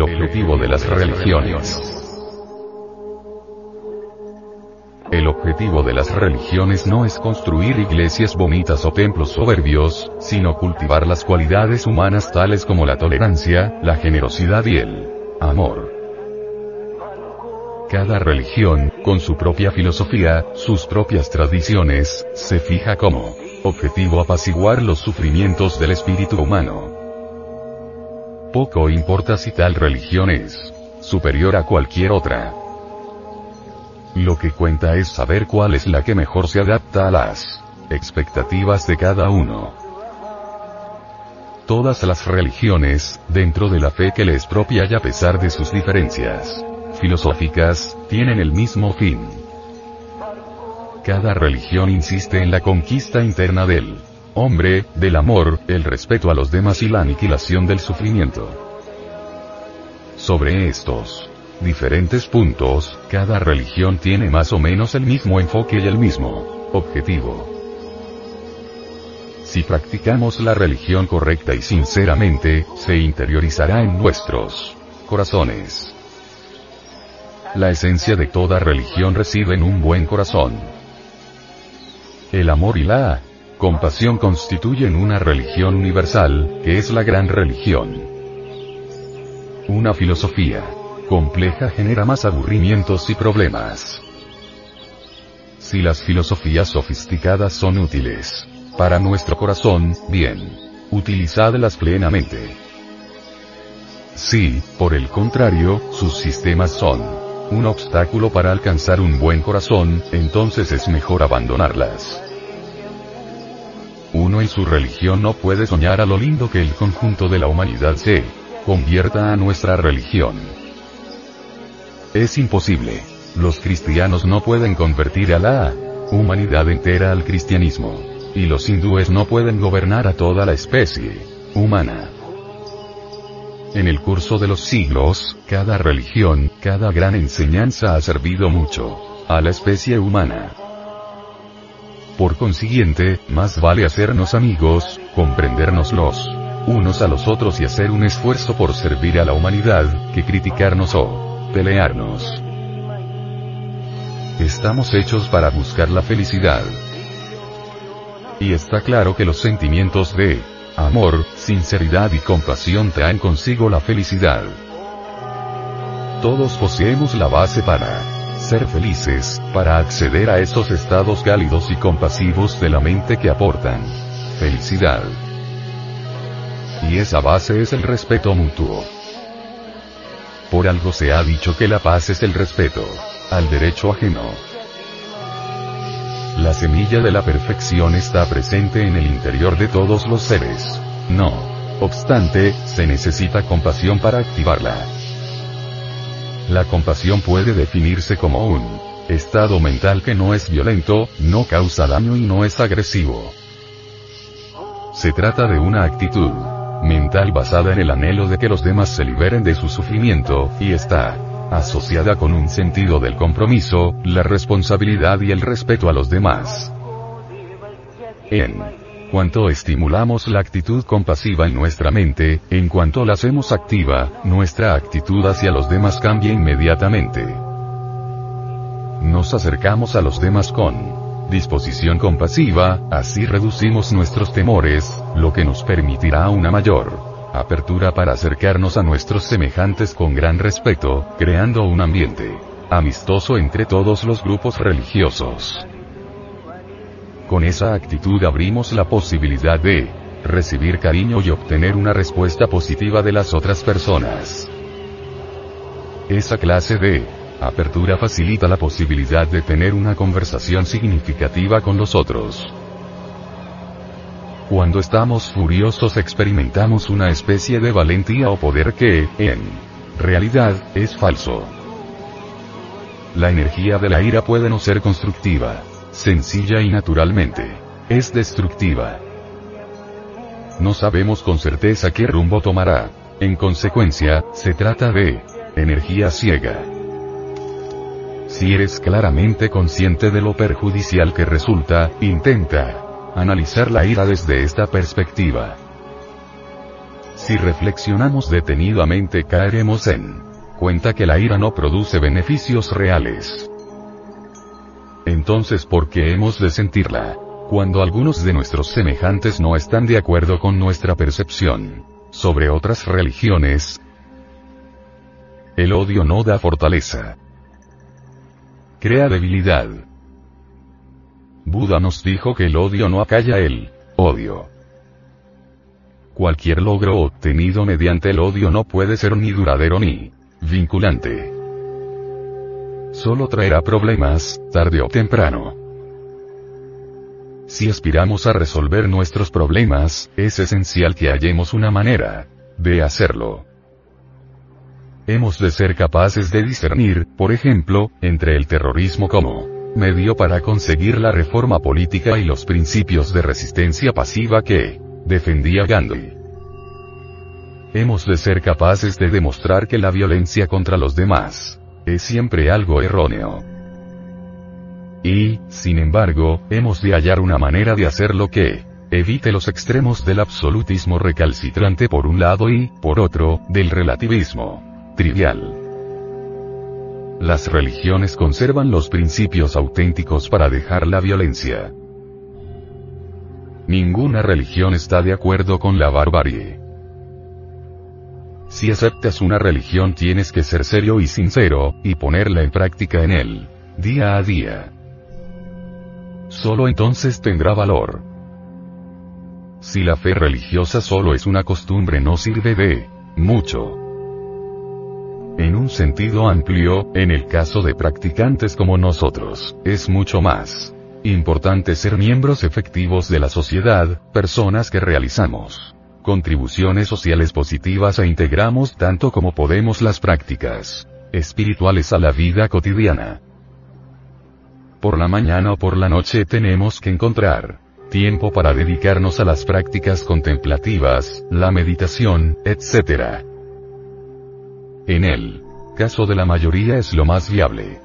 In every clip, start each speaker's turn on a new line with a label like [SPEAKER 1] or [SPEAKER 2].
[SPEAKER 1] El objetivo de las religiones. El objetivo de las religiones no es construir iglesias bonitas o templos soberbios, sino cultivar las cualidades humanas tales como la tolerancia, la generosidad y el amor. Cada religión, con su propia filosofía, sus propias tradiciones, se fija como objetivo apaciguar los sufrimientos del espíritu humano. Poco importa si tal religión es superior a cualquier otra. Lo que cuenta es saber cuál es la que mejor se adapta a las expectativas de cada uno. Todas las religiones, dentro de la fe que les propia y a pesar de sus diferencias, filosóficas, tienen el mismo fin. Cada religión insiste en la conquista interna del hombre, del amor, el respeto a los demás y la aniquilación del sufrimiento. Sobre estos diferentes puntos, cada religión tiene más o menos el mismo enfoque y el mismo objetivo. Si practicamos la religión correcta y sinceramente, se interiorizará en nuestros corazones. La esencia de toda religión reside en un buen corazón. El amor y la compasión constituyen una religión universal, que es la gran religión. Una filosofía compleja genera más aburrimientos y problemas. Si las filosofías sofisticadas son útiles para nuestro corazón, bien, utilizadlas plenamente. Si, por el contrario, sus sistemas son un obstáculo para alcanzar un buen corazón, entonces es mejor abandonarlas. En su religión no puede soñar a lo lindo que el conjunto de la humanidad se convierta a nuestra religión. Es imposible. Los cristianos no pueden convertir a la humanidad entera al cristianismo. Y los hindúes no pueden gobernar a toda la especie humana. En el curso de los siglos, cada religión, cada gran enseñanza ha servido mucho a la especie humana. Por consiguiente, más vale hacernos amigos, comprendernos los unos a los otros y hacer un esfuerzo por servir a la humanidad, que criticarnos o pelearnos. Estamos hechos para buscar la felicidad. Y está claro que los sentimientos de amor, sinceridad y compasión traen consigo la felicidad. Todos poseemos la base para ser felices, para acceder a esos estados cálidos y compasivos de la mente que aportan felicidad. Y esa base es el respeto mutuo. Por algo se ha dicho que la paz es el respeto al derecho ajeno. La semilla de la perfección está presente en el interior de todos los seres. No obstante, se necesita compasión para activarla. La compasión puede definirse como un estado mental que no es violento, no causa daño y no es agresivo. Se trata de una actitud mental basada en el anhelo de que los demás se liberen de su sufrimiento, y está asociada con un sentido del compromiso, la responsabilidad y el respeto a los demás. Cuanto estimulamos la actitud compasiva en nuestra mente, en cuanto la hacemos activa, nuestra actitud hacia los demás cambia inmediatamente. Nos acercamos a los demás con disposición compasiva, así reducimos nuestros temores, lo que nos permitirá una mayor apertura para acercarnos a nuestros semejantes con gran respeto, creando un ambiente amistoso entre todos los grupos religiosos. Con esa actitud abrimos la posibilidad de recibir cariño y obtener una respuesta positiva de las otras personas. Esa clase de apertura facilita la posibilidad de tener una conversación significativa con los otros. Cuando estamos furiosos experimentamos una especie de valentía o poder que, en realidad, es falso. La energía de la ira puede no ser constructiva, sencilla y naturalmente, es destructiva. No sabemos con certeza qué rumbo tomará. En consecuencia, se trata de energía ciega. Si eres claramente consciente de lo perjudicial que resulta, intenta analizar la ira desde esta perspectiva. Si reflexionamos detenidamente caeremos en cuenta que la ira no produce beneficios reales. Entonces, ¿por qué hemos de sentirla? Cuando algunos de nuestros semejantes no están de acuerdo con nuestra percepción sobre otras religiones, el odio no da fortaleza. Crea debilidad. Buda nos dijo que el odio no acalla el odio. Cualquier logro obtenido mediante el odio no puede ser ni duradero ni vinculante. Solo traerá problemas, tarde o temprano. Si aspiramos a resolver nuestros problemas, es esencial que hallemos una manera de hacerlo. Hemos de ser capaces de discernir, por ejemplo, entre el terrorismo como medio para conseguir la reforma política y los principios de resistencia pasiva que defendía Gandhi. Hemos de ser capaces de demostrar que la violencia contra los demás es siempre algo erróneo. Y, sin embargo, hemos de hallar una manera de hacerlo que evite los extremos del absolutismo recalcitrante por un lado y, por otro, del relativismo trivial. Las religiones conservan los principios auténticos para dejar la violencia. Ninguna religión está de acuerdo con la barbarie. Si aceptas una religión tienes que ser serio y sincero, y ponerla en práctica en él, día a día. Solo entonces tendrá valor. Si la fe religiosa solo es una costumbre no sirve de mucho. En un sentido amplio, en el caso de practicantes como nosotros, es mucho más importante ser miembros efectivos de la sociedad, personas que realizamos contribuciones sociales positivas e integramos tanto como podemos las prácticas espirituales a la vida cotidiana por la mañana o por la noche tenemos que encontrar tiempo para dedicarnos a las prácticas contemplativas, la meditación, etc. En el caso de la mayoría es lo más viable.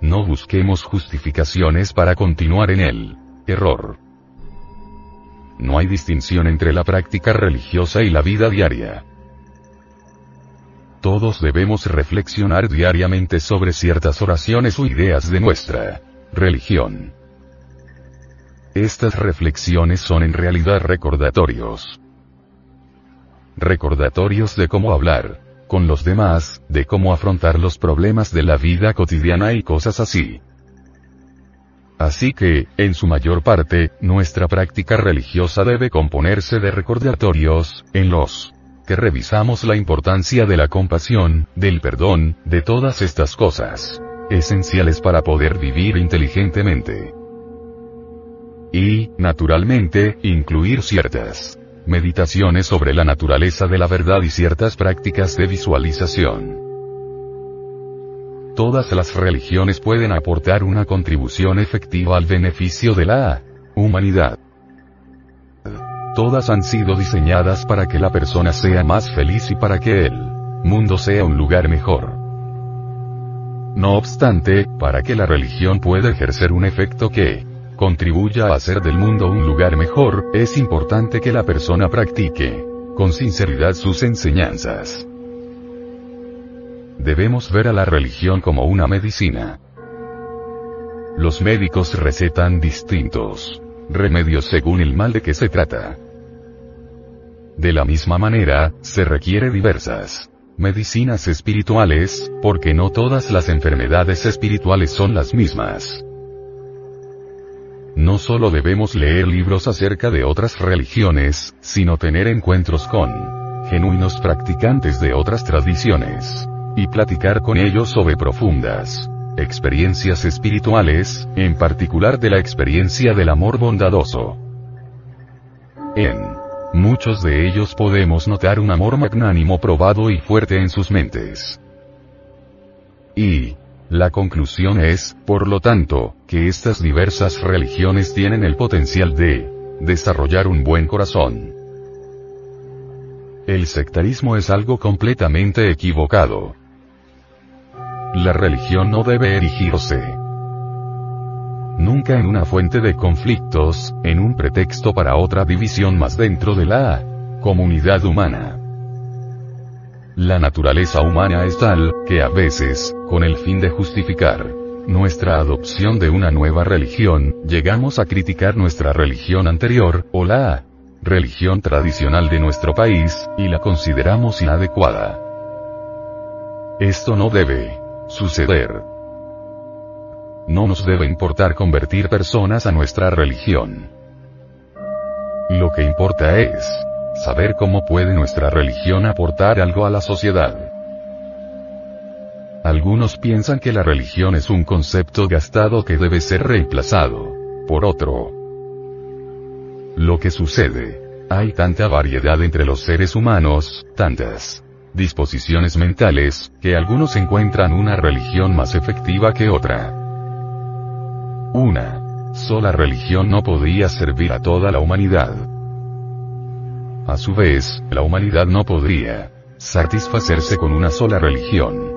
[SPEAKER 1] No busquemos justificaciones para continuar en el error. No hay distinción entre la práctica religiosa y la vida diaria. Todos debemos reflexionar diariamente sobre ciertas oraciones o ideas de nuestra religión. Estas reflexiones son en realidad recordatorios. Recordatorios de cómo hablar con los demás, de cómo afrontar los problemas de la vida cotidiana y cosas así. Así que, en su mayor parte, nuestra práctica religiosa debe componerse de recordatorios, en los que revisamos la importancia de la compasión, del perdón, de todas estas cosas esenciales para poder vivir inteligentemente. Y, naturalmente, incluir ciertas meditaciones sobre la naturaleza de la verdad y ciertas prácticas de visualización. Todas las religiones pueden aportar una contribución efectiva al beneficio de la humanidad. Todas han sido diseñadas para que la persona sea más feliz y para que el mundo sea un lugar mejor. No obstante, para que la religión pueda ejercer un efecto que contribuya a hacer del mundo un lugar mejor, es importante que la persona practique con sinceridad sus enseñanzas. Debemos ver a la religión como una medicina. Los médicos recetan distintos remedios según el mal de que se trata. De la misma manera, se requiere diversas medicinas espirituales, porque no todas las enfermedades espirituales son las mismas. No solo debemos leer libros acerca de otras religiones, sino tener encuentros con genuinos practicantes de otras tradiciones, y platicar con ellos sobre profundas experiencias espirituales, en particular de la experiencia del amor bondadoso. En muchos de ellos podemos notar un amor magnánimo probado y fuerte en sus mentes. Y, la conclusión es, por lo tanto, que estas diversas religiones tienen el potencial de desarrollar un buen corazón. El sectarismo es algo completamente equivocado. La religión no debe erigirse nunca en una fuente de conflictos, en un pretexto para otra división más dentro de la Comunidad humana. La naturaleza humana es tal, que a veces, con el fin de justificar nuestra adopción de una nueva religión, llegamos a criticar nuestra religión anterior, o la religión tradicional de nuestro país, y la consideramos inadecuada. Esto no debe suceder. No nos debe importar convertir personas a nuestra religión. Lo que importa es saber cómo puede nuestra religión aportar algo a la sociedad. Algunos piensan que la religión es un concepto gastado que debe ser reemplazado por otro. Lo que sucede, hay tanta variedad entre los seres humanos, tantas disposiciones mentales, que algunos encuentran una religión más efectiva que otra. Una sola religión no podría servir a toda la humanidad. A su vez, la humanidad no podría satisfacerse con una sola religión.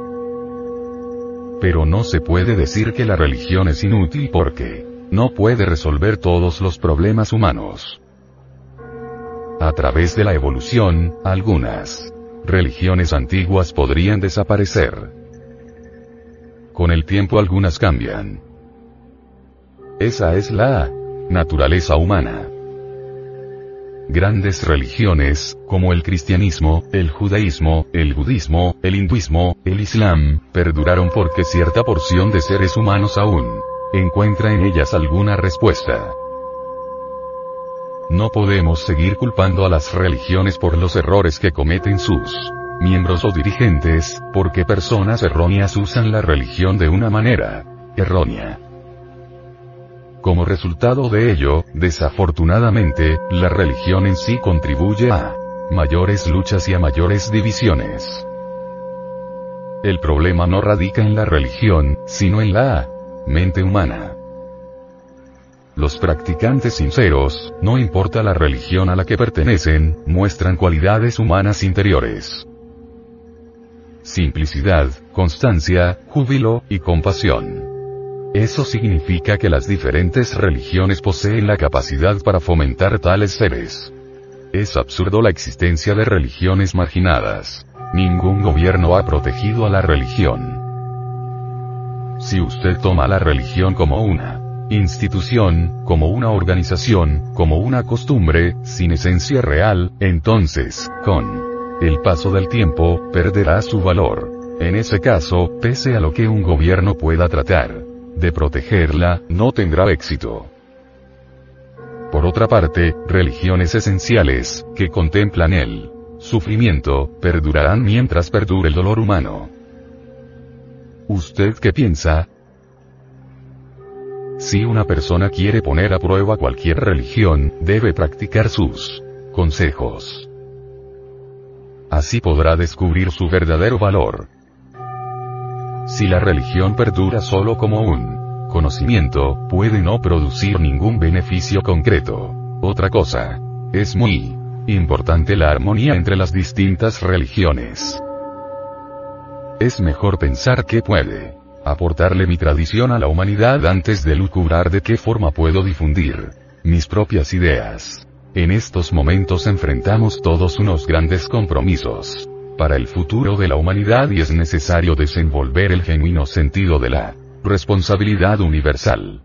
[SPEAKER 1] Pero no se puede decir que la religión es inútil porque no puede resolver todos los problemas humanos. A través de la evolución, algunas religiones antiguas podrían desaparecer. Con el tiempo algunas cambian. Esa es la naturaleza humana. Grandes religiones, como el cristianismo, el judaísmo, el budismo, el hinduismo, el islam, perduraron porque cierta porción de seres humanos aún encuentra en ellas alguna respuesta. No podemos seguir culpando a las religiones por los errores que cometen sus miembros o dirigentes, porque personas erróneas usan la religión de una manera errónea. Como resultado de ello, desafortunadamente, la religión en sí contribuye a mayores luchas y a mayores divisiones. El problema no radica en la religión, sino en la mente humana. Los practicantes sinceros, no importa la religión a la que pertenecen, muestran cualidades humanas interiores. Simplicidad, constancia, júbilo, y compasión. Eso significa que las diferentes religiones poseen la capacidad para fomentar tales seres. Es absurdo la existencia de religiones marginadas. Ningún gobierno ha protegido a la religión. Si usted toma la religión como una institución, como una organización, como una costumbre, sin esencia real, entonces, con el paso del tiempo, perderá su valor. En ese caso, pese a lo que un gobierno pueda tratar de protegerla, no tendrá éxito. Por otra parte, religiones esenciales, que contemplan el sufrimiento, perdurarán mientras perdure el dolor humano. ¿Usted qué piensa? Si una persona quiere poner a prueba cualquier religión, debe practicar sus consejos. Así podrá descubrir su verdadero valor. Si la religión perdura solo como un conocimiento, puede no producir ningún beneficio concreto. Otra cosa. Es muy importante la armonía entre las distintas religiones. Es mejor pensar que puede aportarle mi tradición a la humanidad antes de lucubrar de qué forma puedo difundir mis propias ideas. En estos momentos enfrentamos todos unos grandes compromisos para el futuro de la humanidad y es necesario desenvolver el genuino sentido de la responsabilidad universal.